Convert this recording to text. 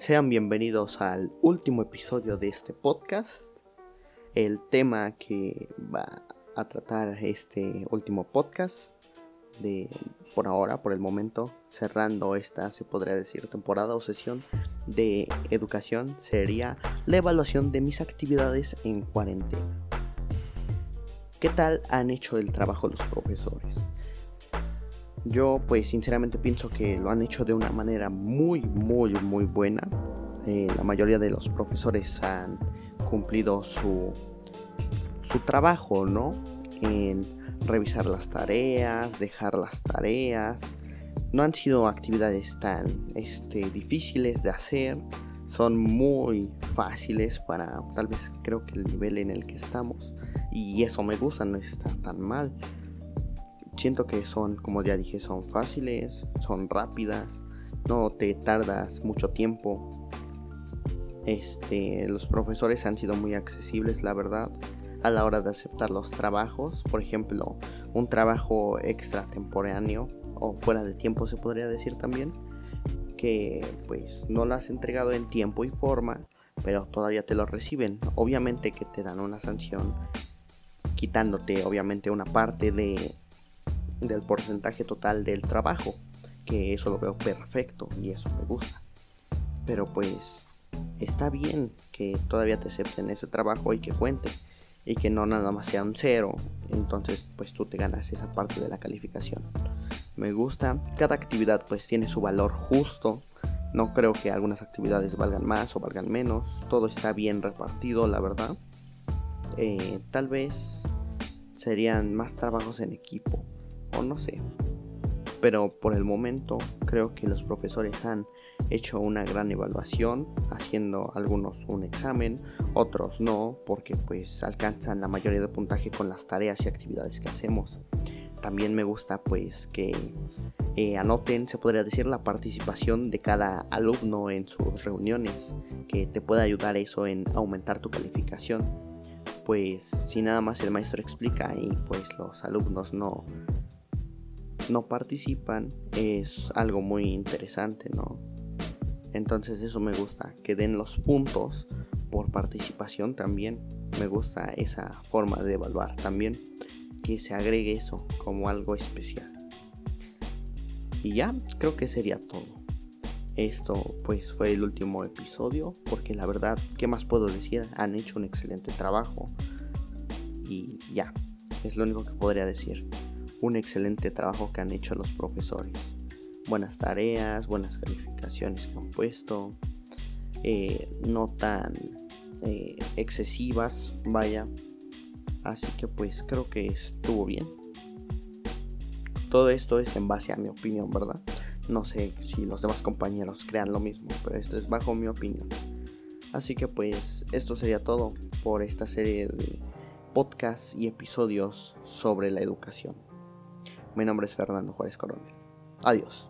Sean bienvenidos al último episodio de este podcast. El tema que va a tratar este último podcast de por ahora, por el momento, cerrando esta, se podría decir, temporada o sesión de educación, sería la evaluación de mis actividades en cuarentena. ¿Qué tal han hecho el trabajo los profesores? Yo pues sinceramente pienso que lo han hecho de una manera muy muy muy buena. Eh, la mayoría de los profesores han cumplido su, su trabajo, ¿no? En revisar las tareas, dejar las tareas. No han sido actividades tan este, difíciles de hacer. Son muy fáciles para tal vez creo que el nivel en el que estamos. Y eso me gusta, no está tan mal siento que son, como ya dije, son fáciles, son rápidas, no te tardas mucho tiempo. Este, los profesores han sido muy accesibles, la verdad, a la hora de aceptar los trabajos. Por ejemplo, un trabajo extratemporáneo o fuera de tiempo se podría decir también, que pues no lo has entregado en tiempo y forma, pero todavía te lo reciben. Obviamente que te dan una sanción quitándote obviamente una parte de del porcentaje total del trabajo, que eso lo veo perfecto y eso me gusta. Pero pues está bien que todavía te acepten ese trabajo y que cuente y que no nada más sea un cero, entonces pues tú te ganas esa parte de la calificación. Me gusta, cada actividad pues tiene su valor justo, no creo que algunas actividades valgan más o valgan menos, todo está bien repartido, la verdad. Eh, tal vez serían más trabajos en equipo, o no sé. Pero por el momento creo que los profesores han hecho una gran evaluación, haciendo algunos un examen, otros no, porque pues alcanzan la mayoría de puntaje con las tareas y actividades que hacemos. También me gusta pues que eh, anoten, se podría decir, la participación de cada alumno en sus reuniones, que te puede ayudar eso en aumentar tu calificación. Pues si nada más el maestro explica y pues los alumnos no, no participan es algo muy interesante, ¿no? Entonces eso me gusta, que den los puntos por participación también. Me gusta esa forma de evaluar también, que se agregue eso como algo especial. Y ya, creo que sería todo. Esto pues fue el último episodio, porque la verdad, ¿qué más puedo decir? Han hecho un excelente trabajo. Y ya, es lo único que podría decir un excelente trabajo que han hecho los profesores. Buenas tareas, buenas calificaciones que han puesto, eh, no tan eh, excesivas, vaya. Así que pues creo que estuvo bien. Todo esto es en base a mi opinión, ¿verdad? No sé si los demás compañeros crean lo mismo, pero esto es bajo mi opinión. Así que pues esto sería todo por esta serie de podcasts y episodios sobre la educación. Mi nombre es Fernando Juárez Coronel. Adiós.